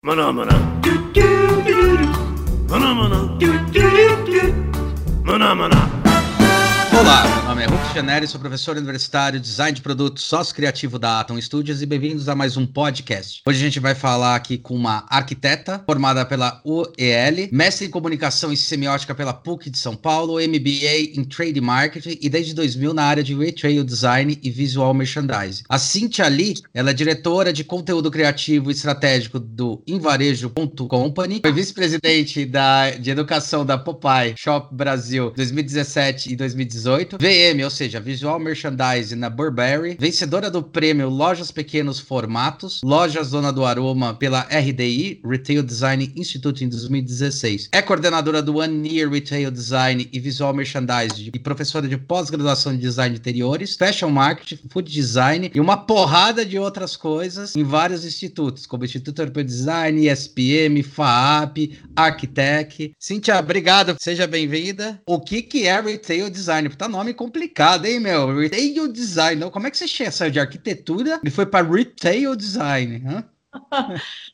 Mana mana. Do do do do do. Do do do do. Olá, meu nome é Hulk Janelli, sou professor universitário, design de produtos, sócio criativo da Atom Studios e bem-vindos a mais um podcast. Hoje a gente vai falar aqui com uma arquiteta formada pela UEL, mestre em comunicação e semiótica pela PUC de São Paulo, MBA em Trade Marketing e desde 2000 na área de Retail Design e Visual Merchandising. A Cintia Lee, ela é diretora de conteúdo criativo e estratégico do Invarejo.company, foi vice-presidente de educação da Popeye Shop Brasil 2017 e 2018, VM, ou seja, Visual Merchandising na Burberry, vencedora do prêmio Lojas Pequenos Formatos, Lojas Dona do Aroma pela RDI, Retail Design Institute em 2016. É coordenadora do One Year Retail Design e Visual Merchandising e professora de pós-graduação de Design de Interiores, Fashion Marketing, Food Design e uma porrada de outras coisas em vários institutos, como Instituto Europeu de Design, ISPM, FAAP, Arquitec. Cintia, obrigado, seja bem-vinda. O que, que é Retail Design? Tá nome complicado, hein, meu? Retail Design. Como é que você saiu de arquitetura e foi para Retail Design? Hã?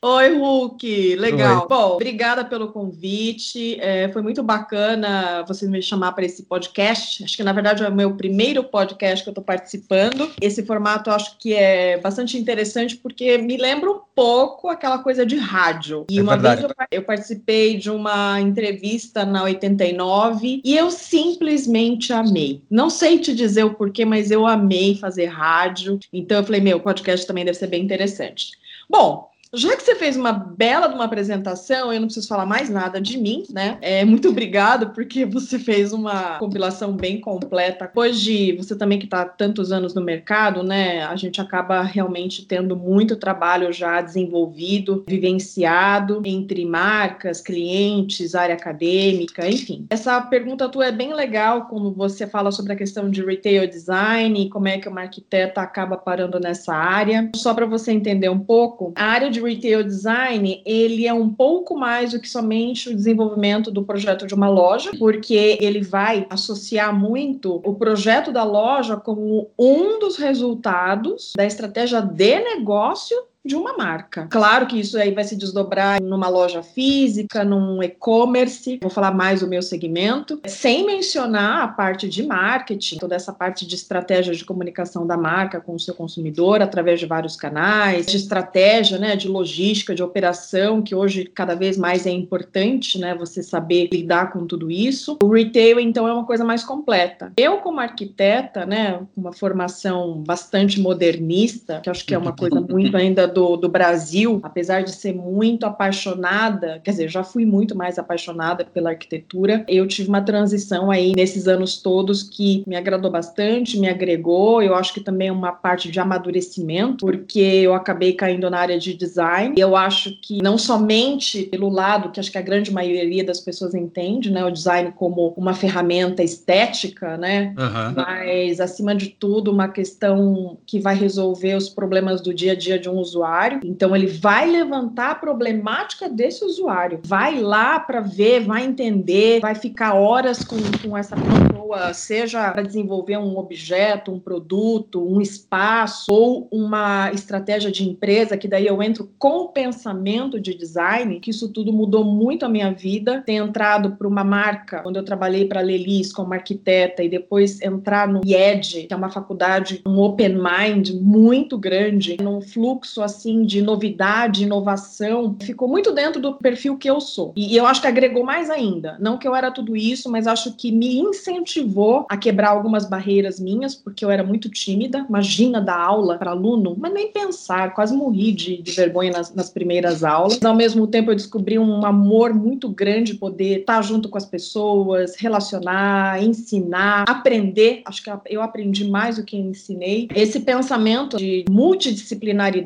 Oi, Hulk, legal. Oi. Bom, obrigada pelo convite. É, foi muito bacana você me chamar para esse podcast. Acho que na verdade é o meu primeiro podcast que eu estou participando. Esse formato eu acho que é bastante interessante porque me lembra um pouco aquela coisa de rádio. E é uma verdade. vez eu, eu participei de uma entrevista na 89 e eu simplesmente amei. Não sei te dizer o porquê, mas eu amei fazer rádio. Então eu falei, meu, o podcast também deve ser bem interessante. Bom, já que você fez uma bela de uma apresentação, eu não preciso falar mais nada de mim, né? É, muito obrigado, porque você fez uma compilação bem completa. Hoje, você também que está tantos anos no mercado, né? A gente acaba realmente tendo muito trabalho já desenvolvido, vivenciado entre marcas, clientes, área acadêmica, enfim. Essa pergunta tua é bem legal, como você fala sobre a questão de retail design e como é que uma arquiteta acaba parando nessa área. Só para você entender um pouco, a área de retail design, ele é um pouco mais do que somente o desenvolvimento do projeto de uma loja, porque ele vai associar muito o projeto da loja como um dos resultados da estratégia de negócio de uma marca. Claro que isso aí vai se desdobrar numa loja física, num e-commerce, vou falar mais do meu segmento, sem mencionar a parte de marketing, toda essa parte de estratégia de comunicação da marca com o seu consumidor através de vários canais, de estratégia, né, de logística, de operação, que hoje cada vez mais é importante, né, você saber lidar com tudo isso. O retail então é uma coisa mais completa. Eu como arquiteta, né, uma formação bastante modernista, que acho que é uma coisa muito ainda do, do Brasil, apesar de ser muito apaixonada, quer dizer, já fui muito mais apaixonada pela arquitetura, eu tive uma transição aí nesses anos todos que me agradou bastante, me agregou, eu acho que também é uma parte de amadurecimento, porque eu acabei caindo na área de design, e eu acho que não somente pelo lado que acho que a grande maioria das pessoas entende, né, o design como uma ferramenta estética, né, uhum. mas acima de tudo uma questão que vai resolver os problemas do dia a dia de um usuário usuário, então ele vai levantar a problemática desse usuário, vai lá para ver, vai entender, vai ficar horas com, com essa pessoa, seja para desenvolver um objeto, um produto, um espaço ou uma estratégia de empresa, que daí eu entro com o pensamento de design, que isso tudo mudou muito a minha vida, ter entrado para uma marca, quando eu trabalhei para a Lelis como arquiteta e depois entrar no IED, que é uma faculdade, um open mind muito grande, num fluxo assim assim de novidade, inovação, ficou muito dentro do perfil que eu sou. E eu acho que agregou mais ainda. Não que eu era tudo isso, mas acho que me incentivou a quebrar algumas barreiras minhas, porque eu era muito tímida. Imagina dar aula para aluno, mas nem pensar, quase morri de, de vergonha nas, nas, primeiras aulas. Ao mesmo tempo, eu descobri um amor muito grande poder estar junto com as pessoas, relacionar, ensinar, aprender. Acho que eu aprendi mais do que ensinei. Esse pensamento de multidisciplinaridade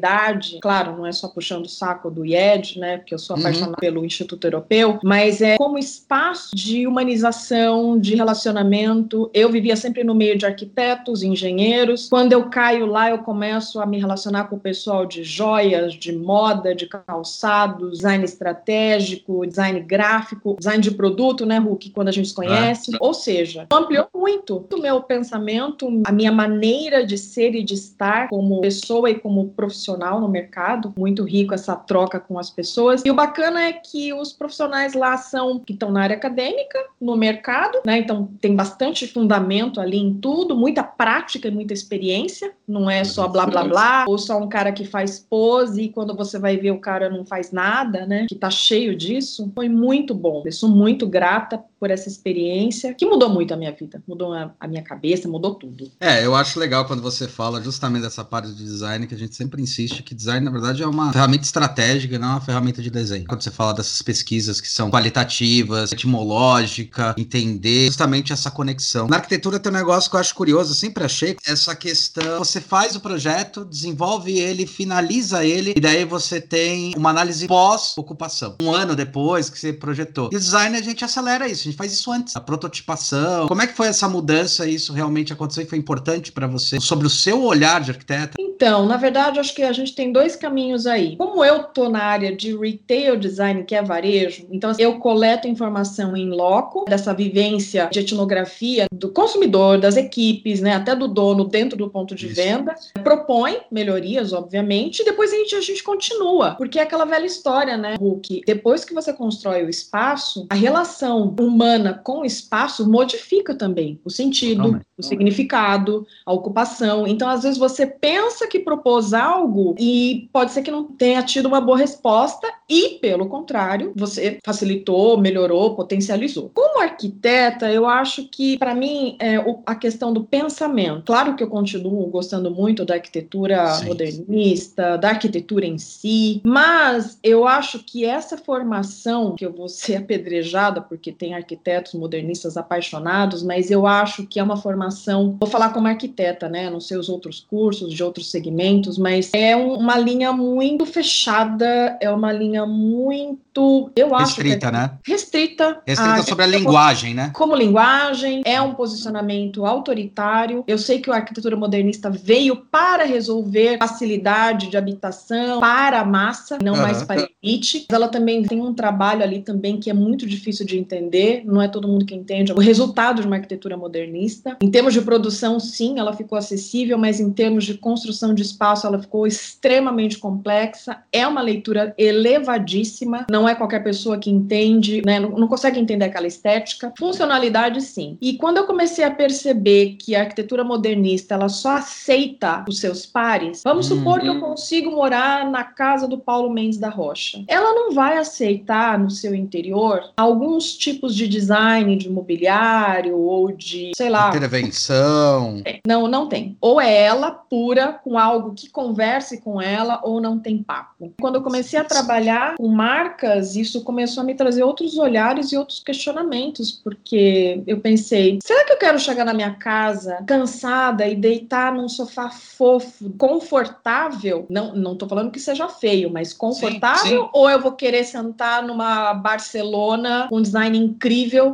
claro, não é só puxando o saco do IED, né, porque eu sou uhum. apaixonada uhum. pelo Instituto Europeu, mas é como espaço de humanização, de relacionamento. Eu vivia sempre no meio de arquitetos, engenheiros. Quando eu caio lá, eu começo a me relacionar com o pessoal de joias, de moda, de calçados, design estratégico, design gráfico, design de produto, né, Hulk, quando a gente se conhece. Ah. Ou seja, ampliou muito o meu pensamento, a minha maneira de ser e de estar como pessoa e como profissional no mercado, muito rico essa troca com as pessoas. E o bacana é que os profissionais lá são que estão na área acadêmica, no mercado, né? Então tem bastante fundamento ali em tudo, muita prática e muita experiência. Não é só blá blá blá, ou só um cara que faz pose e quando você vai ver o cara não faz nada, né? Que tá cheio disso. Foi muito bom. Eu sou muito grata por essa experiência, que mudou muito a minha vida, mudou a, minha cabeça, mudou tudo. É, eu acho legal quando você fala justamente dessa parte de design, que a gente sempre insiste que design, na verdade, é uma ferramenta estratégica, não é uma ferramenta de desenho. Quando você fala dessas pesquisas que são qualitativas, etimológica, entender justamente essa conexão. Na arquitetura tem um negócio que eu acho curioso, eu sempre achei essa questão, você faz o projeto, desenvolve ele, finaliza ele, e daí você tem uma análise pós-ocupação. Um ano depois que você projetou. E o design a gente acelera isso gente faz isso antes. A prototipação. Como é que foi essa mudança? Isso realmente aconteceu e foi importante para você? Sobre o seu olhar de arquiteta? Então, na verdade, acho que a gente tem dois caminhos aí. Como eu tô na área de retail design, que é varejo, então eu coleto informação em loco dessa vivência de etnografia do consumidor, das equipes, né, até do dono dentro do ponto de Isso. venda, propõe melhorias, obviamente, e depois a gente, a gente continua, porque é aquela velha história, né, Hulk? Depois que você constrói o espaço, a relação humana com o espaço modifica também o sentido, o significado, a ocupação. Então, às vezes você pensa que propôs algo e pode ser que não tenha tido uma boa resposta e, pelo contrário, você facilitou, melhorou, potencializou. Como arquiteta, eu acho que, para mim, é a questão do pensamento. Claro que eu continuo gostando muito da arquitetura Sim. modernista, da arquitetura em si, mas eu acho que essa formação, que eu vou ser apedrejada porque tem arquitetos modernistas apaixonados, mas eu acho que é uma formação, vou falar como arquiteta, né? Não sei os outros cursos de outros segmentos, mas é um, uma linha muito fechada, é uma linha muito, eu acho restrita, é, né? Restrita. Restrita a, sobre a linguagem, né? Como linguagem, é um posicionamento autoritário. Eu sei que a arquitetura modernista veio para resolver facilidade de habitação para a massa, não uhum. mais para a elite. Ela também tem um trabalho ali também que é muito difícil de entender, não é todo mundo que entende o resultado de uma arquitetura modernista. Em termos de produção, sim, ela ficou acessível, mas em termos de construção de espaço, ela ficou extremamente complexa. É uma leitura elevadíssima, não é qualquer pessoa que entende, né, não, não consegue entender aquela estética. Funcionalidade, sim. E quando eu comecei a perceber que a arquitetura modernista ela só aceita os seus pares, vamos uhum. supor que eu consigo morar na casa do Paulo Mendes da Rocha. Ela não vai aceitar no seu interior alguns tipos de design de mobiliário ou de, sei lá. Intervenção. É, não, não tem. Ou é ela pura, com algo que converse com ela, ou não tem papo. Quando eu comecei a trabalhar com marcas, isso começou a me trazer outros olhares e outros questionamentos, porque eu pensei: será que eu quero chegar na minha casa cansada e deitar num sofá fofo, confortável? Não, não tô falando que seja feio, mas confortável? Sim, sim. Ou eu vou querer sentar numa Barcelona com design incrível,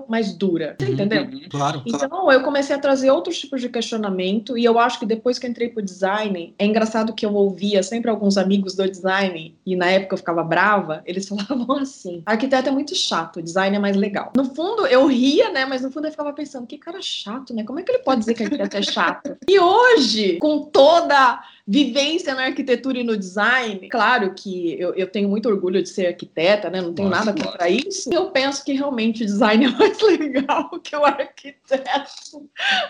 mas dura? Você uhum, entendeu? Uhum, claro. Então claro. eu comecei a trazer outros tipos de questionamento, e eu acho que depois que entrei pro design, é engraçado que eu ouvia sempre alguns amigos do design, e na época eu ficava brava, eles falavam assim: arquiteto é muito chato, design é mais legal. No fundo, eu ria, né? Mas no fundo eu ficava pensando, que cara chato, né? Como é que ele pode dizer que arquiteto é chato? E hoje, com toda vivência na arquitetura e no design, claro que eu, eu tenho muito orgulho de ser arquiteta, né? Não tenho Nossa, nada contra isso. Eu penso que realmente o design é mais legal que o arquiteto.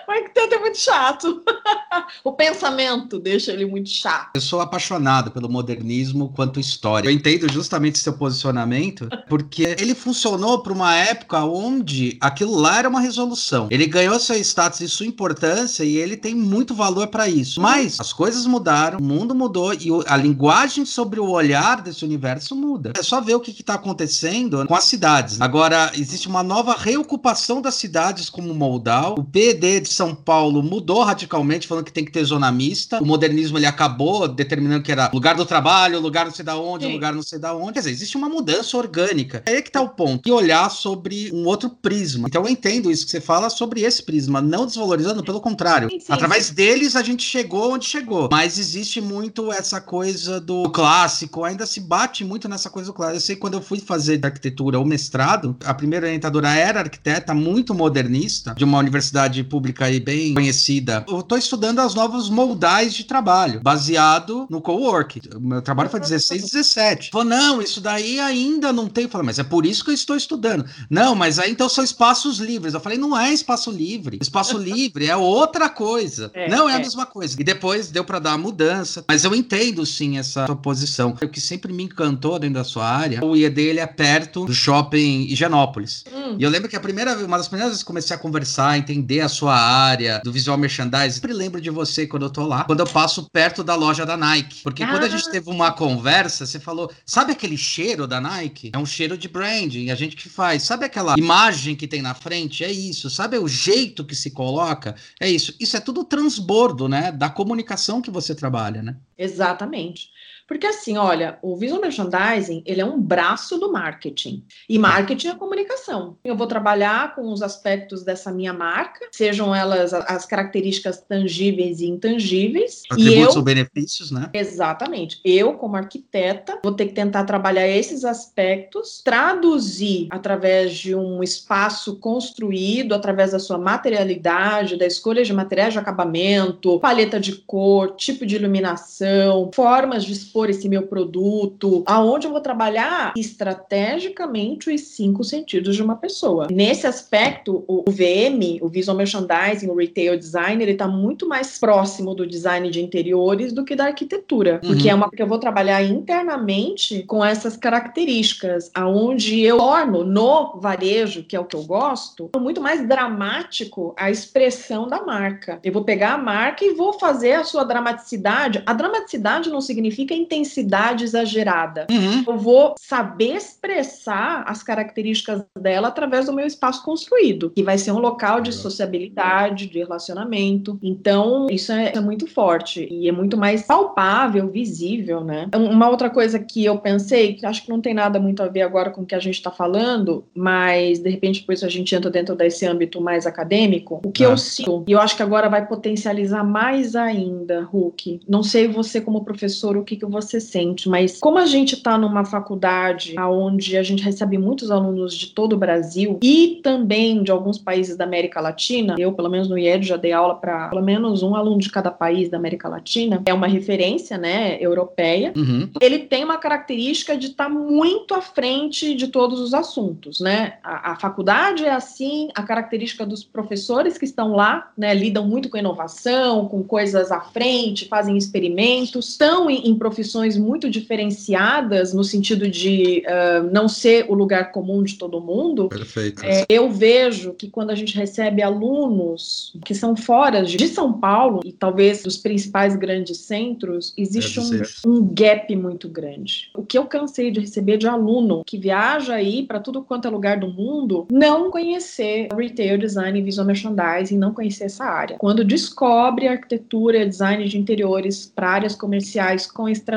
O arquiteto é muito chato. o pensamento deixa ele muito chato. Eu sou apaixonado pelo modernismo quanto história. Eu entendo justamente seu posicionamento, porque ele funcionou para uma época onde aquilo lá era uma resolução. Ele ganhou seu status e sua importância e ele tem muito valor para isso. Mas as coisas mudaram mudaram, o mundo mudou e a linguagem sobre o olhar desse universo muda. É só ver o que está acontecendo com as cidades. Agora, existe uma nova reocupação das cidades como Moldal. O PD de São Paulo mudou radicalmente, falando que tem que ter zona mista. O modernismo ele acabou determinando que era lugar do trabalho, lugar não sei da onde, Sim. lugar não sei da onde. Quer dizer, existe uma mudança orgânica. É aí que está o ponto. E olhar sobre um outro prisma. Então eu entendo isso que você fala sobre esse prisma, não desvalorizando, pelo contrário. Sim, sim. Através deles a gente chegou onde chegou. Mas mas existe muito essa coisa do clássico, ainda se bate muito nessa coisa do clássico. Eu sei que quando eu fui fazer arquitetura ou mestrado, a primeira orientadora era arquiteta, muito modernista, de uma universidade pública aí bem conhecida. Eu tô estudando as novos moldais de trabalho, baseado no co-work. O meu trabalho foi 16, 17. Falou, não, isso daí ainda não tem. Falei, mas é por isso que eu estou estudando. Não, mas aí então são espaços livres. Eu falei, não é espaço livre. Espaço livre é outra coisa. É, não é, é, a mesma coisa. E depois deu para dar a mudança. Mas eu entendo sim essa sua posição. O que sempre me encantou dentro da sua área, o IED ele é perto do shopping Higienópolis. Hum. E eu lembro que a primeira, uma das primeiras vezes que comecei a conversar, entender a sua área do visual merchandising, sempre lembro de você quando eu tô lá, quando eu passo perto da loja da Nike. Porque ah. quando a gente ah. teve uma conversa, você falou, sabe aquele cheiro da Nike? É um cheiro de branding, a gente que faz. Sabe aquela imagem que tem na frente? É isso. Sabe o jeito que se coloca? É isso. Isso é tudo transbordo, né? Da comunicação que você trabalha, né? Exatamente. Porque assim, olha, o visual merchandising, ele é um braço do marketing. E marketing é comunicação. Eu vou trabalhar com os aspectos dessa minha marca, sejam elas as características tangíveis e intangíveis. Atributos eu, ou benefícios, né? Exatamente. Eu, como arquiteta, vou ter que tentar trabalhar esses aspectos, traduzir através de um espaço construído, através da sua materialidade, da escolha de materiais de acabamento, paleta de cor, tipo de iluminação, formas de expor esse meu produto, aonde eu vou trabalhar estrategicamente os cinco sentidos de uma pessoa. Nesse aspecto, o VM, o Visual Merchandising, o Retail Design, ele está muito mais próximo do design de interiores do que da arquitetura, uhum. porque é uma que eu vou trabalhar internamente com essas características, aonde eu torno no varejo, que é o que eu gosto, muito mais dramático a expressão da marca. Eu vou pegar a marca e vou fazer a sua dramaticidade. A dramaticidade não significa intensidade exagerada. Uhum. Eu vou saber expressar as características dela através do meu espaço construído, que vai ser um local de sociabilidade, de relacionamento. Então, isso é, é muito forte e é muito mais palpável, visível, né? Uma outra coisa que eu pensei, que acho que não tem nada muito a ver agora com o que a gente está falando, mas de repente depois a gente entra dentro desse âmbito mais acadêmico, o que ah. eu sinto, e eu acho que agora vai potencializar mais ainda, Hulk. Não sei você como professor o que, que você sente, mas como a gente está numa faculdade onde a gente recebe muitos alunos de todo o Brasil e também de alguns países da América Latina, eu, pelo menos no IED, já dei aula para pelo menos um aluno de cada país da América Latina, é uma referência, né, europeia. Uhum. Ele tem uma característica de estar tá muito à frente de todos os assuntos, né? A, a faculdade é assim, a característica dos professores que estão lá, né, lidam muito com inovação, com coisas à frente, fazem experimentos, estão em, em profissões profissões muito diferenciadas no sentido de uh, não ser o lugar comum de todo mundo. É, eu vejo que quando a gente recebe alunos que são fora de São Paulo e talvez dos principais grandes centros, existe um, um, gap muito grande. O que eu cansei de receber de aluno que viaja aí para tudo quanto é lugar do mundo, não conhecer retail design e visual merchandising, não conhecer essa área. Quando descobre arquitetura, design de interiores para áreas comerciais com estratégia,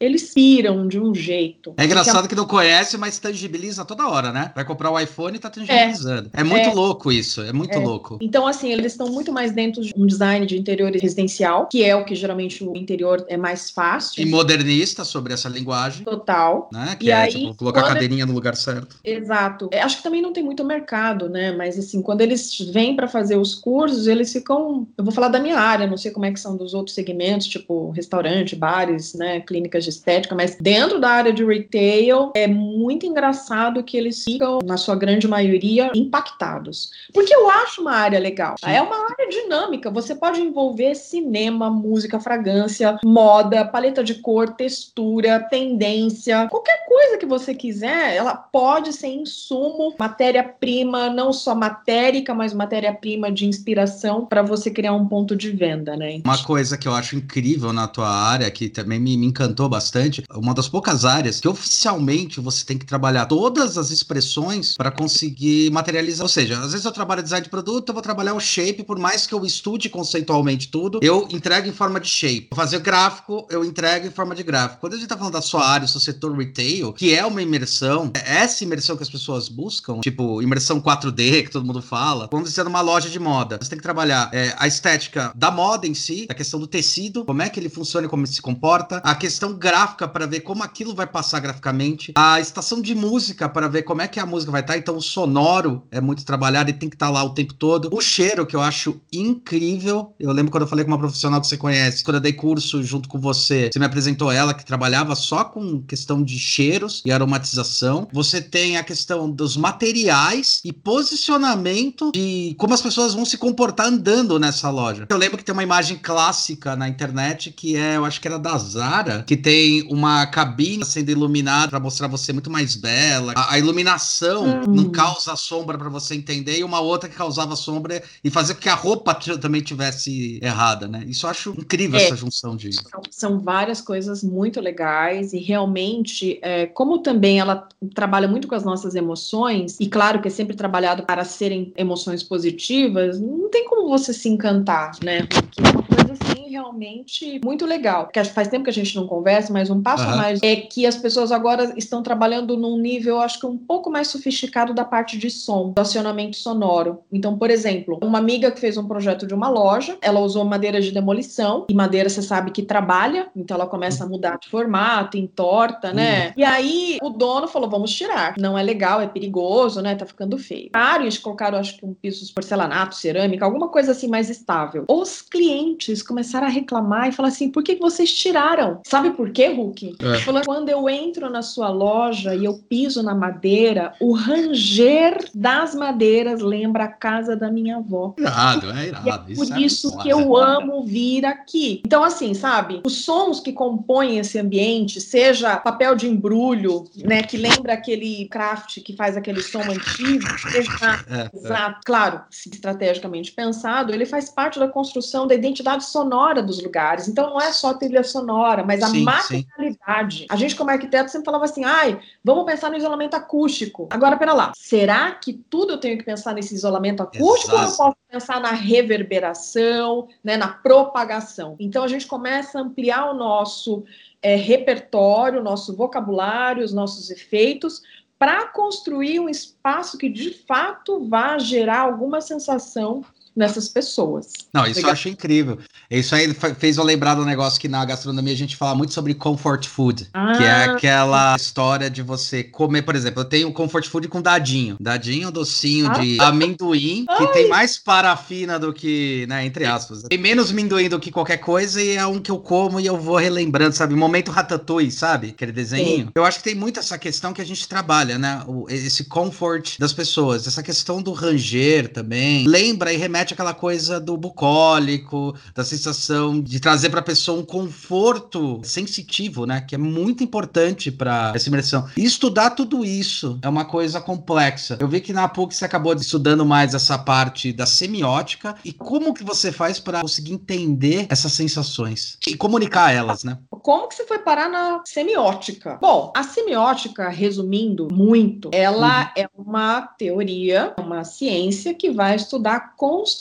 eles piram de um jeito. É engraçado que não conhece, mas tangibiliza toda hora, né? Vai comprar o iPhone e tá tangibilizando. É, é muito é. louco isso, é muito é. louco. Então, assim, eles estão muito mais dentro de um design de interior residencial, que é o que geralmente o interior é mais fácil. E modernista sobre essa linguagem. Total. Né? Que e é aí, tipo, colocar a cadeirinha no lugar certo. Exato. É, acho que também não tem muito mercado, né? Mas assim, quando eles vêm para fazer os cursos, eles ficam. Eu vou falar da minha área, não sei como é que são dos outros segmentos, tipo restaurante, bares né, clínicas de estética, mas dentro da área de retail é muito engraçado que eles ficam, na sua grande maioria, impactados. Porque eu acho uma área legal. É uma área dinâmica. Você pode envolver cinema, música, fragrância, moda, paleta de cor, textura, tendência, qualquer coisa que você quiser, ela pode ser insumo, matéria-prima, não só matérica, mas matéria-prima de inspiração para você criar um ponto de venda, né? Uma coisa que eu acho incrível na tua área, que também me, me encantou bastante. Uma das poucas áreas que oficialmente você tem que trabalhar todas as expressões para conseguir materializar. Ou seja, às vezes eu trabalho design de produto, eu vou trabalhar o shape, por mais que eu estude conceitualmente tudo, eu entrego em forma de shape. Vou fazer gráfico, eu entrego em forma de gráfico. Quando a gente tá falando da sua área, do seu setor retail, que é uma imersão, é essa imersão que as pessoas buscam, tipo imersão 4D, que todo mundo fala, quando você é numa loja de moda, você tem que trabalhar é, a estética da moda em si, a questão do tecido, como é que ele funciona como ele se comporta importa, a questão gráfica para ver como aquilo vai passar graficamente, a estação de música para ver como é que a música vai estar, tá. então o sonoro é muito trabalhado e tem que estar tá lá o tempo todo. O cheiro, que eu acho incrível, eu lembro quando eu falei com uma profissional que você conhece, quando eu dei curso junto com você, você me apresentou ela que trabalhava só com questão de cheiros e aromatização. Você tem a questão dos materiais e posicionamento de como as pessoas vão se comportar andando nessa loja. Eu lembro que tem uma imagem clássica na internet que é, eu acho que era da Zara, que tem uma cabine sendo iluminada para mostrar você muito mais bela. A, a iluminação hum. não causa sombra para você entender e uma outra que causava sombra e fazer com que a roupa também tivesse errada, né? Isso eu acho incrível é, essa junção de. São, são, várias coisas muito legais e realmente, é, como também ela trabalha muito com as nossas emoções e claro que é sempre trabalhado para serem emoções positivas, não tem como você se encantar, né? Porque é uma coisa assim realmente muito legal. Porque faz tempo que a gente não conversa, mas um passo uhum. a mais é que as pessoas agora estão trabalhando num nível, acho que um pouco mais sofisticado da parte de som, do acionamento sonoro. Então, por exemplo, uma amiga que fez um projeto de uma loja, ela usou madeira de demolição, e madeira você sabe que trabalha, então ela começa a mudar de formato, entorta, né? Uhum. E aí o dono falou: vamos tirar. Não é legal, é perigoso, né? Tá ficando feio. Claro, eles colocaram, acho que um piso de porcelanato, cerâmica, alguma coisa assim mais estável. Os clientes começaram a reclamar e falar assim: por que, vocês tiraram? Sabe por quê, Hulk? É. Falou, quando eu entro na sua loja e eu piso na madeira, o ranger das madeiras lembra a casa da minha avó. Irado, é irado. É por isso, isso que eu amo vir aqui. Então, assim, sabe? Os sons que compõem esse ambiente, seja papel de embrulho, né? Que lembra aquele craft que faz aquele som antigo, seja, é, é. exato, é. claro, estrategicamente pensado, ele faz parte da construção da identidade sonora dos lugares. Então, não é só a trilha sonora, mas a sim, materialidade. Sim. A gente, como arquiteto, sempre falava assim: ai, vamos pensar no isolamento acústico. Agora, pera lá, será que tudo eu tenho que pensar nesse isolamento acústico Exato. ou eu posso pensar na reverberação, né, na propagação? Então, a gente começa a ampliar o nosso é, repertório, o nosso vocabulário, os nossos efeitos, para construir um espaço que de fato vá gerar alguma sensação nessas pessoas. Não, isso Legal. eu acho incrível. Isso aí fez eu lembrar do negócio que na gastronomia a gente fala muito sobre comfort food, ah. que é ah. aquela história de você comer, por exemplo, eu tenho comfort food com dadinho, dadinho docinho ah. de amendoim, que Ai. tem mais parafina do que, né, entre aspas. Tem menos amendoim do que qualquer coisa e é um que eu como e eu vou relembrando, sabe? Momento ratatouille, sabe? Aquele desenho. Sim. Eu acho que tem muito essa questão que a gente trabalha, né? O, esse comfort das pessoas, essa questão do ranger também. Lembra e remete remete àquela coisa do bucólico, da sensação de trazer para a pessoa um conforto sensitivo, né? Que é muito importante para essa imersão. E estudar tudo isso é uma coisa complexa. Eu vi que na PUC você acabou estudando mais essa parte da semiótica e como que você faz para conseguir entender essas sensações e comunicar elas, né? Como que você foi parar na semiótica? Bom, a semiótica, resumindo muito, ela uhum. é uma teoria, uma ciência que vai estudar a construção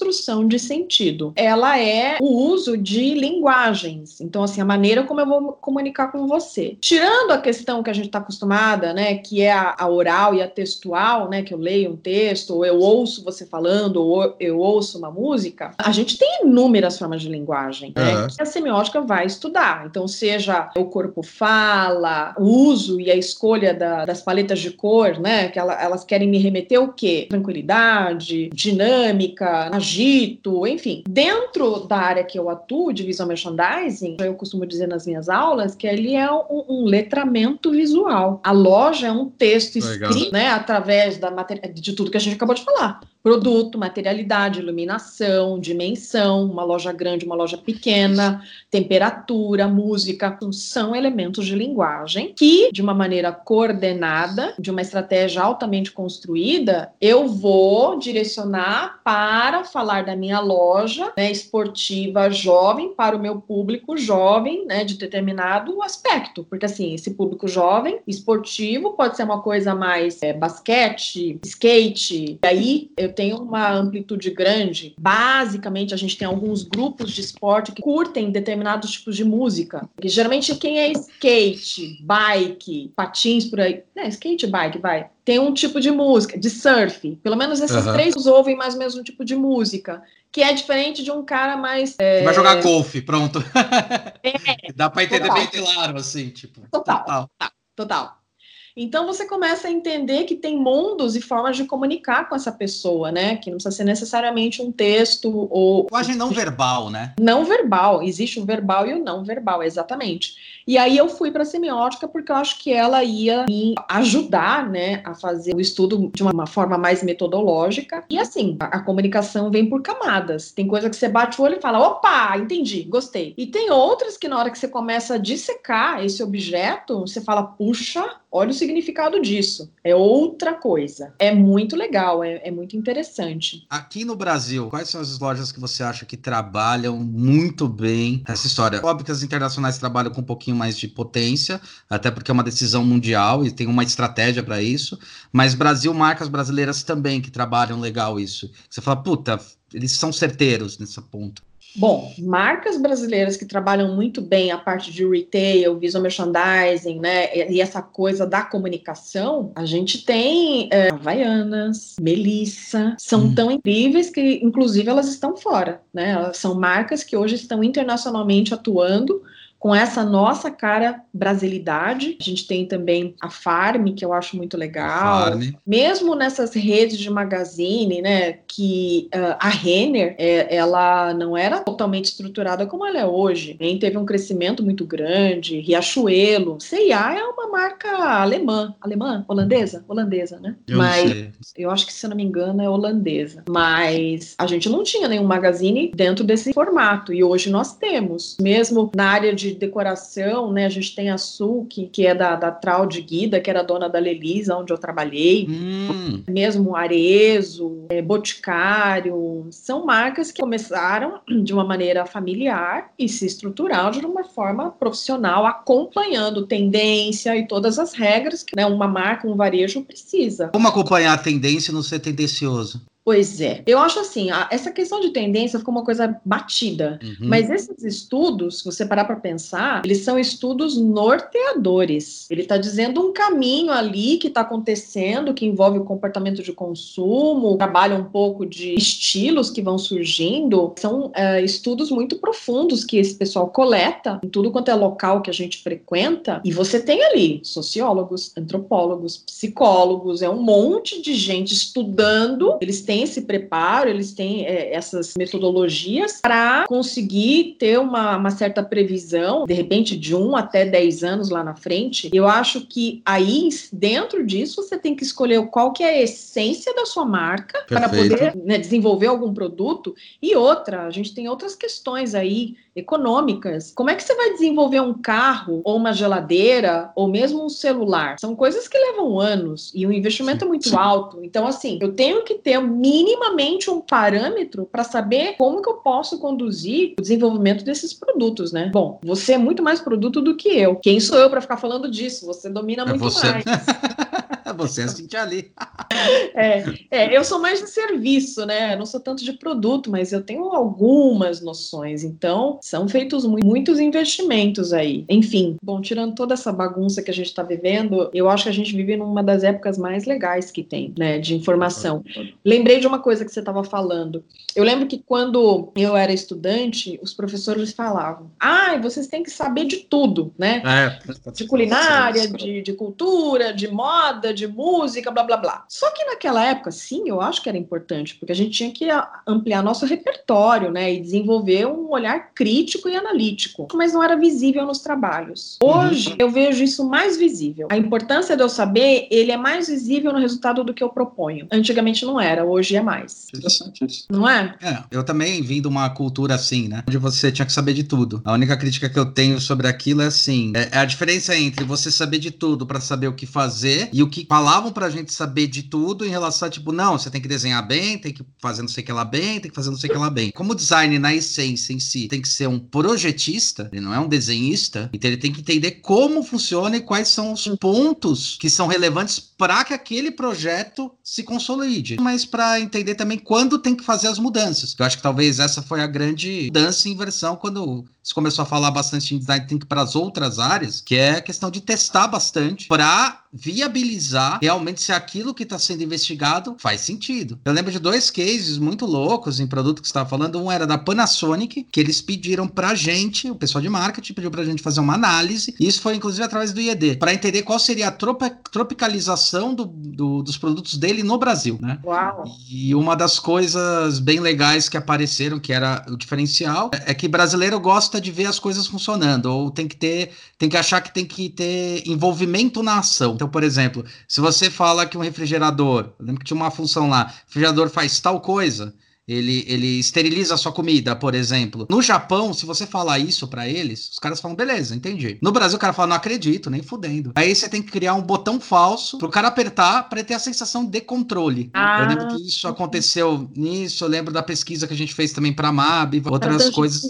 de sentido. Ela é o uso de linguagens. Então, assim, a maneira como eu vou comunicar com você. Tirando a questão que a gente está acostumada, né, que é a, a, oral e a textual, né, que eu leio um texto, ou eu ouço você falando, ou eu ouço uma música, a gente tem inúmeras formas de linguagem, né, uhum. que a semiótica vai estudar. Então, seja o corpo fala, o uso e a escolha da, das paletas de cor, né, que ela, elas querem me remeter o quê? Tranquilidade, dinâmica, agito, enfim. Dentro da área que eu atuo, de visual merchandising, eu costumo dizer nas minhas aulas que ele é um, um letramento visual. A loja é um texto escrito, né, através da de tudo que a gente acabou de falar produto, materialidade, iluminação, dimensão, uma loja grande, uma loja pequena, temperatura, música, são elementos de linguagem que, de uma maneira coordenada, de uma estratégia altamente construída, eu vou direcionar para falar da minha loja né, esportiva jovem para o meu público jovem, né, de determinado aspecto, porque assim, esse público jovem esportivo pode ser uma coisa mais é, basquete, skate, e aí eu tem uma amplitude grande. Basicamente, a gente tem alguns grupos de esporte que curtem determinados tipos de música. Que geralmente quem é skate, bike, patins por aí, né, skate, bike, vai. Tem um tipo de música, de surf. Pelo menos esses uhum. três ouvem mais ou menos um tipo de música que é diferente de um cara mais. É... Vai jogar golfe, pronto. É, Dá para entender total. bem claro, assim, tipo. Total. Total. total. Então você começa a entender que tem mundos e formas de comunicar com essa pessoa, né? Que não precisa ser necessariamente um texto ou. Linguagem não verbal, né? Não verbal. Existe o verbal e o não verbal, exatamente. E aí eu fui para semiótica porque eu acho que ela ia me ajudar, né, a fazer o estudo de uma forma mais metodológica. E assim, a, a comunicação vem por camadas. Tem coisa que você bate o olho e fala: opa, entendi, gostei. E tem outras que na hora que você começa a dissecar esse objeto, você fala: puxa, olha o significado disso. É outra coisa. É muito legal, é, é, muito interessante. Aqui no Brasil, quais são as lojas que você acha que trabalham muito bem essa história? Óbvio que as internacionais trabalham com um pouquinho mais de potência, até porque é uma decisão mundial e tem uma estratégia para isso. Mas Brasil, marcas brasileiras também que trabalham legal isso. Você fala, puta, eles são certeiros nessa ponta. Bom, marcas brasileiras que trabalham muito bem a parte de retail, visual merchandising, né, e essa coisa da comunicação, a gente tem é, Havaianas, Melissa, são hum. tão incríveis que, inclusive, elas estão fora, né? Elas são marcas que hoje estão internacionalmente atuando com essa nossa cara brasilidade. A gente tem também a Farm, que eu acho muito legal. Farm. Mesmo nessas redes de magazine, né, que uh, a Renner, é, ela não era totalmente estruturada como ela é hoje. Nem teve um crescimento muito grande. Riachuelo, C&A é uma marca alemã, alemã, holandesa, holandesa, né? Eu Mas sei. eu acho que se eu não me engano é holandesa. Mas a gente não tinha nenhum magazine dentro desse formato e hoje nós temos. Mesmo na área de decoração, né? A gente tem a Suki, que é da, da Trau de Guida, que era dona da Lelisa, onde eu trabalhei. Hum. Mesmo Arezo, é, Boticário, são marcas que começaram de uma maneira familiar e se estruturaram de uma forma profissional, acompanhando tendência e todas as regras que né, uma marca, um varejo precisa. Como acompanhar a tendência e não ser tendencioso? Pois é. Eu acho assim, a, essa questão de tendência ficou uma coisa batida. Uhum. Mas esses estudos, se você parar para pensar, eles são estudos norteadores. Ele está dizendo um caminho ali que está acontecendo, que envolve o comportamento de consumo, trabalha um pouco de estilos que vão surgindo. São é, estudos muito profundos que esse pessoal coleta em tudo quanto é local que a gente frequenta. E você tem ali sociólogos, antropólogos, psicólogos, é um monte de gente estudando. Eles têm têm esse preparo, eles têm é, essas metodologias para conseguir ter uma, uma, certa previsão, de repente de um até dez anos lá na frente. Eu acho que aí, dentro disso, você tem que escolher qual que é a essência da sua marca para poder né, desenvolver algum produto. E outra, a gente tem outras questões aí econômicas. Como é que você vai desenvolver um carro ou uma geladeira ou mesmo um celular? São coisas que levam anos e o investimento é muito alto. Então, assim, eu tenho que ter minimamente um parâmetro para saber como que eu posso conduzir o desenvolvimento desses produtos, né? Bom, você é muito mais produto do que eu. Quem sou eu para ficar falando disso? Você domina é muito você. mais. você é assim ali. é, é, eu sou mais de serviço, né? Eu não sou tanto de produto, mas eu tenho algumas noções. Então, são feitos muitos investimentos aí. Enfim, bom, tirando toda essa bagunça que a gente está vivendo, eu acho que a gente vive numa das épocas mais legais que tem, né? De informação. Lembrei de uma coisa que você estava falando. Eu lembro que quando eu era estudante, os professores falavam: ah, vocês têm que saber de tudo, né? É, de culinária, de, de cultura, de moda, de música, blá blá blá. Só que naquela época, sim, eu acho que era importante, porque a gente tinha que ampliar nosso repertório, né? E desenvolver um olhar crítico e analítico, mas não era visível nos trabalhos. Hoje uhum. eu vejo isso mais visível. A importância de eu saber, ele é mais visível no resultado do que eu proponho. Antigamente não era, hoje é mais. Interessante isso. Não é? É, eu também vim de uma cultura assim, né? Onde você tinha que saber de tudo. A única crítica que eu tenho sobre aquilo é assim: é, é a diferença entre você saber de tudo para saber o que fazer e o que falavam pra gente saber de tudo em relação a, tipo, não, você tem que desenhar bem, tem que fazer não sei o que lá bem, tem que fazer não sei o que lá bem. Como design, na essência em si, tem que ser um projetista, ele não é um desenhista, então ele tem que entender como funciona e quais são os pontos que são relevantes para que aquele projeto se consolide. Mas para entender também quando tem que fazer as mudanças. Eu acho que talvez essa foi a grande mudança em inversão quando se começou a falar bastante em design thinking para as outras áreas, que é a questão de testar bastante para viabilizar realmente se aquilo que está sendo investigado faz sentido. Eu lembro de dois cases muito loucos em produto que você estava falando. Um era da Panasonic, que eles pediram para gente, o pessoal de marketing pediu para a gente fazer uma análise, e isso foi inclusive através do IED, para entender qual seria a tropicalização do, do, dos produtos dele no Brasil, né? Uau! E uma das coisas bem legais que apareceram, que era o diferencial, é que brasileiro gosta de ver as coisas funcionando, ou tem que ter, tem que achar que tem que ter envolvimento na ação. Então, por exemplo, se você fala que um refrigerador, lembro que tinha uma função lá, refrigerador faz tal coisa, ele, ele esteriliza a sua comida, por exemplo. No Japão, se você falar isso para eles, os caras falam, beleza, entendi. No Brasil, o cara fala, não acredito, nem fudendo. Aí você tem que criar um botão falso pro cara apertar para ter a sensação de controle. Ah. Eu lembro que isso aconteceu nisso, eu lembro da pesquisa que a gente fez também pra MAB, outras coisas.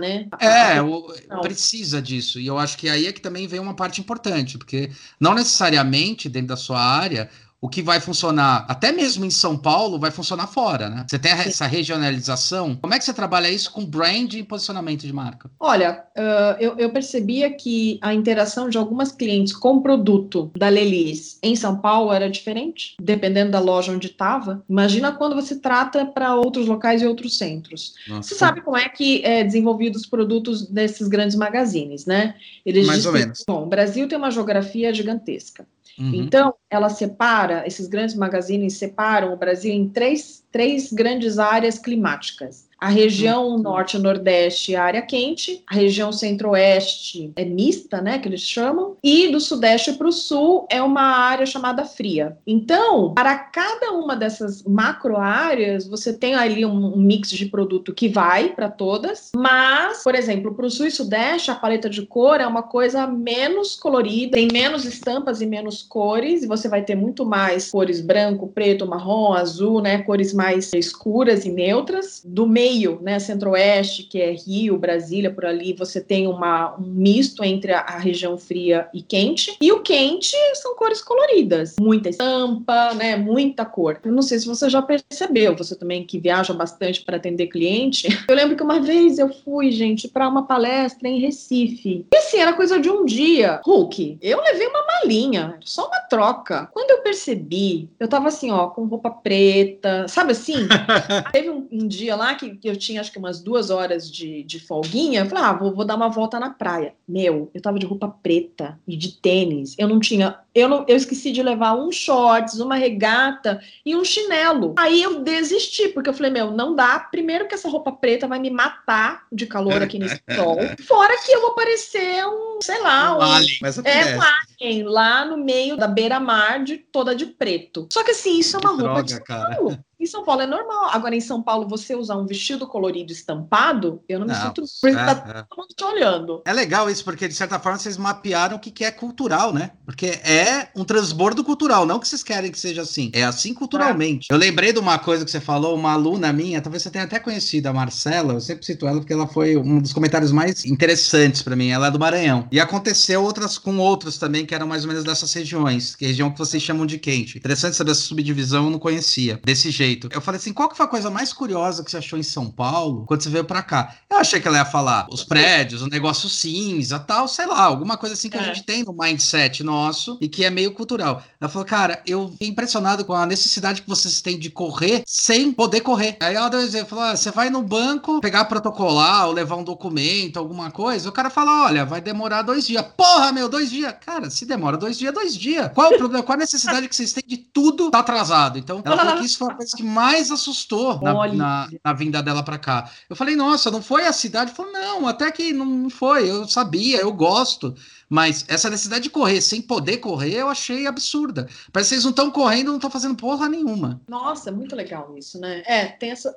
Né? É, o, precisa disso. E eu acho que aí é que também vem uma parte importante, porque não necessariamente dentro da sua área o que vai funcionar, até mesmo em São Paulo, vai funcionar fora, né? Você tem essa regionalização. Como é que você trabalha isso com brand e posicionamento de marca? Olha, uh, eu, eu, percebia que a interação de algumas clientes com o produto da Lelis em São Paulo era diferente, dependendo da loja onde estava. Imagina quando você trata para outros locais e outros centros. Nossa. Você sabe como é que é desenvolvido os produtos desses grandes magazines, né? Eles Mais ou menos. Bom, o Brasil tem uma geografia gigantesca. Uhum. Então, ela separa, esses grandes magazines separam o Brasil em três, três grandes áreas climáticas. A região uhum. norte e nordeste é área quente, a região centro-oeste é mista, né, que eles chamam, e do sudeste para o sul é uma área chamada fria. Então, para cada uma dessas macro áreas, você tem ali um, um mix de produto que vai para todas, mas, por exemplo, para o sul e sudeste, a paleta de cor é uma coisa menos colorida, tem menos estampas e menos cores, e você vai ter muito mais cores branco, preto, marrom, azul, né, cores mais escuras e neutras. Do meio meio, né, centro-oeste, que é Rio, Brasília, por ali, você tem uma, um misto entre a, a, região fria e quente. E o quente são cores coloridas, muita estampa, né, muita cor. Eu não sei se você já percebeu, você também que viaja bastante para atender cliente. Eu lembro que uma vez eu fui, gente, para uma palestra em Recife. E assim, era coisa de um dia. Hulk, eu levei uma malinha, só uma troca. Quando eu percebi, eu tava assim, ó, com roupa preta, sabe assim? Teve um, um dia lá que que eu tinha acho que umas duas horas de, de folguinha, eu falei, ah, vou, vou dar uma volta na praia. Meu, eu tava de roupa preta e de tênis. Eu não tinha. Eu, não, eu esqueci de levar um shorts, uma regata e um chinelo. Aí eu desisti, porque eu falei, meu, não dá. Primeiro que essa roupa preta vai me matar de calor aqui nesse sol. Fora que eu vou parecer um, sei lá, um, um alien. é um alien lá no meio da beira-mar de toda de preto. Só que assim, isso é uma que roupa droga, de cara. Em São Paulo é normal. Agora, em São Paulo, você usar um vestido colorido estampado, eu não, não me sinto. Porque é, tá é. todo mundo te olhando. É legal isso, porque de certa forma vocês mapearam o que, que é cultural, né? Porque é um transbordo cultural, não que vocês querem que seja assim. É assim culturalmente. É. Eu lembrei de uma coisa que você falou, uma aluna minha, talvez você tenha até conhecido a Marcela, eu sempre cito ela porque ela foi um dos comentários mais interessantes para mim. Ela é do Maranhão. E aconteceu outras com outros também, que eram mais ou menos dessas regiões, que é região que vocês chamam de quente. Interessante saber essa subdivisão, eu não conhecia. Desse jeito jeito. Eu falei assim: qual que foi a coisa mais curiosa que você achou em São Paulo quando você veio para cá? Eu achei que ela ia falar os prédios, o negócio cinza, tal, sei lá, alguma coisa assim que é. a gente tem no mindset nosso e que é meio cultural. Ela falou, cara, eu fiquei impressionado com a necessidade que vocês têm de correr sem poder correr. Aí ela deu um exemplo: falou, ah, você vai no banco pegar protocolar ou levar um documento, alguma coisa, o cara fala: olha, vai demorar dois dias. Porra, meu, dois dias. Cara, se demora dois dias, dois dias. Qual o problema? Qual a necessidade que vocês têm de tudo tá atrasado? Então, ela falou que isso foi uma coisa que mais assustou na, na, na, vinda dela para cá. Eu falei, nossa, não foi a cidade? Falou, não, até que não foi, eu sabia, eu gosto. Mas essa necessidade de correr sem poder correr, eu achei absurda. Parece que vocês não estão correndo, não estão fazendo porra nenhuma. Nossa, muito legal isso, né? É, tem essa.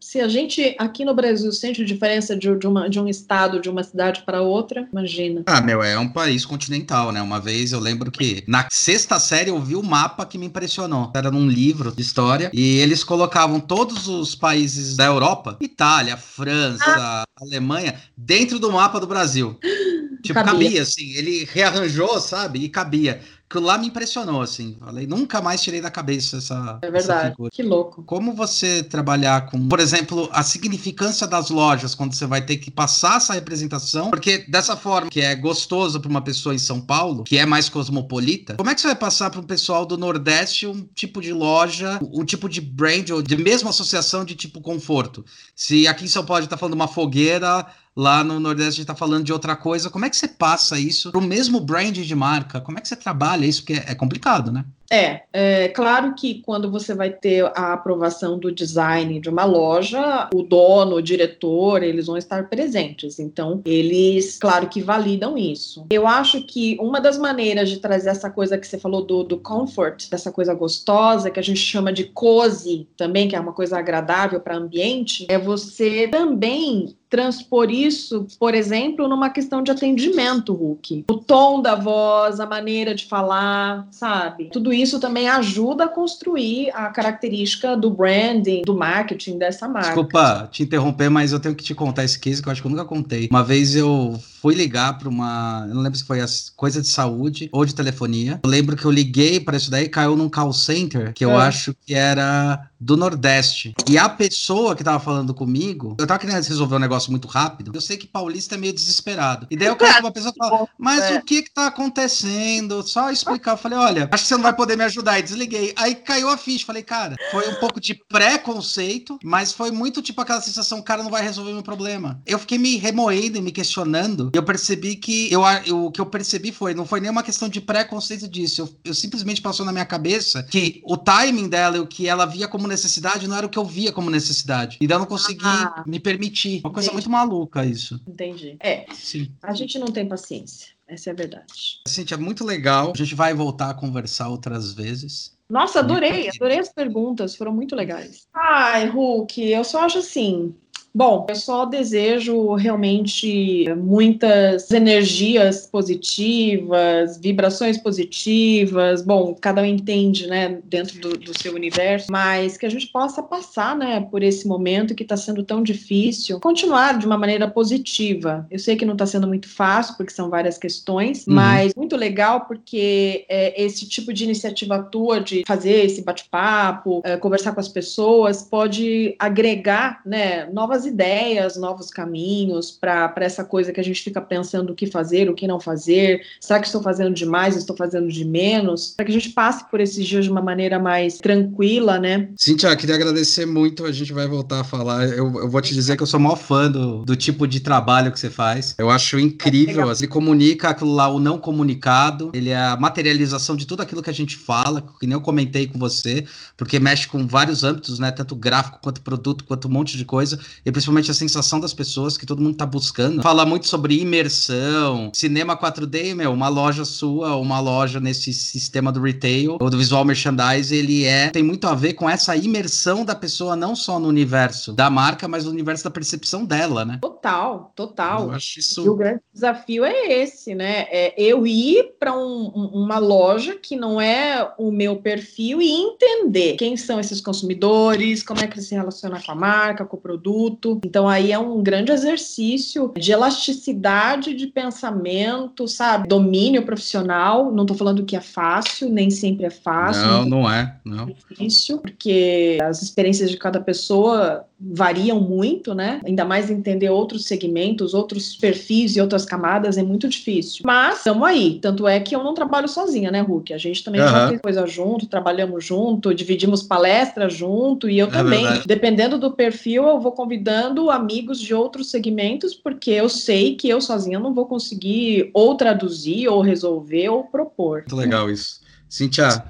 Se a gente aqui no Brasil sente diferença de, de, uma, de um estado, de uma cidade para outra, imagina. Ah, meu, é um país continental, né? Uma vez eu lembro que na sexta série eu vi o um mapa que me impressionou. Era num livro de história e eles colocavam todos os países da Europa, Itália, França, ah. Alemanha, dentro do mapa do Brasil. Tipo, cabia. cabia, assim. Ele rearranjou, sabe? E cabia que lá me impressionou, assim. Falei, nunca mais tirei da cabeça essa. É verdade. que louco. Como você trabalhar com, por exemplo, a significância das lojas quando você vai ter que passar essa representação? Porque dessa forma que é gostoso para uma pessoa em São Paulo, que é mais cosmopolita, como é que você vai passar para um pessoal do Nordeste um tipo de loja, um tipo de brand ou de mesma associação de tipo conforto? Se aqui em São Paulo a gente tá falando de uma fogueira, lá no Nordeste a gente está falando de outra coisa. Como é que você passa isso para o mesmo brand de marca? Como é que você trabalha isso? Porque é complicado, né? É, é claro que quando você vai ter a aprovação do design de uma loja, o dono, o diretor, eles vão estar presentes. Então, eles, claro que validam isso. Eu acho que uma das maneiras de trazer essa coisa que você falou do, do comfort, dessa coisa gostosa, que a gente chama de cozy também, que é uma coisa agradável para o ambiente, é você também transpor isso, por exemplo, numa questão de atendimento, Hulk. O tom da voz, a maneira de falar, sabe? Tudo isso também ajuda a construir a característica do branding, do marketing dessa marca. Desculpa te interromper, mas eu tenho que te contar esse case que eu acho que eu nunca contei. Uma vez eu fui ligar para uma. Eu não lembro se foi coisa de saúde ou de telefonia. Eu lembro que eu liguei para isso daí, caiu num call center, que eu é. acho que era do Nordeste. E a pessoa que tava falando comigo, eu tava querendo resolver um negócio muito rápido. Eu sei que paulista é meio desesperado. E daí eu quero que uma pessoa fala, mas é. o que que tá acontecendo? Só explicar. Eu falei, olha, acho que você não vai poder me ajudar. E desliguei. Aí caiu a ficha. Falei, cara, foi um pouco de preconceito, mas foi muito tipo aquela sensação, cara não vai resolver meu problema. Eu fiquei me remoendo e me questionando eu percebi que eu, eu, o que eu percebi foi, não foi nenhuma questão de preconceito disso. Eu, eu, simplesmente passou na minha cabeça que o timing dela e o que ela via como necessidade não era o que eu via como necessidade. E daí eu não consegui ah, me permitir. Uma coisa entendi. muito maluca isso. Entendi. É. Sim. A gente não tem paciência. Essa é a verdade. Cintia, é muito legal. A gente vai voltar a conversar outras vezes. Nossa, adorei, adorei as perguntas, foram muito legais. Ai, Hulk, eu só acho assim, Bom, eu só desejo realmente muitas energias positivas, vibrações positivas. Bom, cada um entende, né, dentro do, do seu universo, mas que a gente possa passar, né, por esse momento que está sendo tão difícil, continuar de uma maneira positiva. Eu sei que não está sendo muito fácil, porque são várias questões, uhum. mas muito legal porque é, esse tipo de iniciativa tua de fazer esse bate-papo, é, conversar com as pessoas, pode agregar, né, novas novas ideias, novos caminhos para essa coisa que a gente fica pensando o que fazer, o que não fazer. Será que estou fazendo demais, estou fazendo de menos? Para que a gente passe por esses dias de uma maneira mais tranquila, né? Cintia, queria agradecer muito. A gente vai voltar a falar. Eu, eu vou te dizer que eu sou maior fã do, do tipo de trabalho que você faz. Eu acho incrível. É, ele comunica aquilo lá, o não comunicado. Ele é a materialização de tudo aquilo que a gente fala, que nem eu comentei com você, porque mexe com vários âmbitos, né? Tanto gráfico quanto produto, quanto um monte de coisa. E e principalmente a sensação das pessoas que todo mundo tá buscando. Fala muito sobre imersão, cinema 4D, meu, uma loja sua, uma loja nesse sistema do retail ou do visual merchandise, ele é tem muito a ver com essa imersão da pessoa não só no universo da marca, mas no universo da percepção dela, né? Total, total. Eu acho isso. E o grande desafio é esse, né? É eu ir para um, uma loja que não é o meu perfil e entender quem são esses consumidores, como é que ele se relaciona com a marca, com o produto adulto. Então aí é um grande exercício de elasticidade de pensamento, sabe? Domínio profissional. Não estou falando que é fácil, nem sempre é fácil. Não, não é. Não. É difícil, porque as experiências de cada pessoa variam muito, né? Ainda mais entender outros segmentos, outros perfis e outras camadas é muito difícil. Mas estamos aí. Tanto é que eu não trabalho sozinha, né, Hulk? A gente também uhum. já fez coisa junto, trabalhamos junto, dividimos palestras junto e eu é também. Verdade. Dependendo do perfil, eu vou convidando amigos de outros segmentos, porque eu sei que eu sozinha não vou conseguir ou traduzir, ou resolver, ou propor. Muito legal isso. Cintia,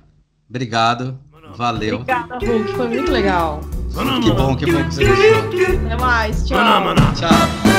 obrigado. Valeu. Obrigada, Hulk. Foi muito legal. Que bom, que bom que você gostou. Até mais. Tchau. Tchau.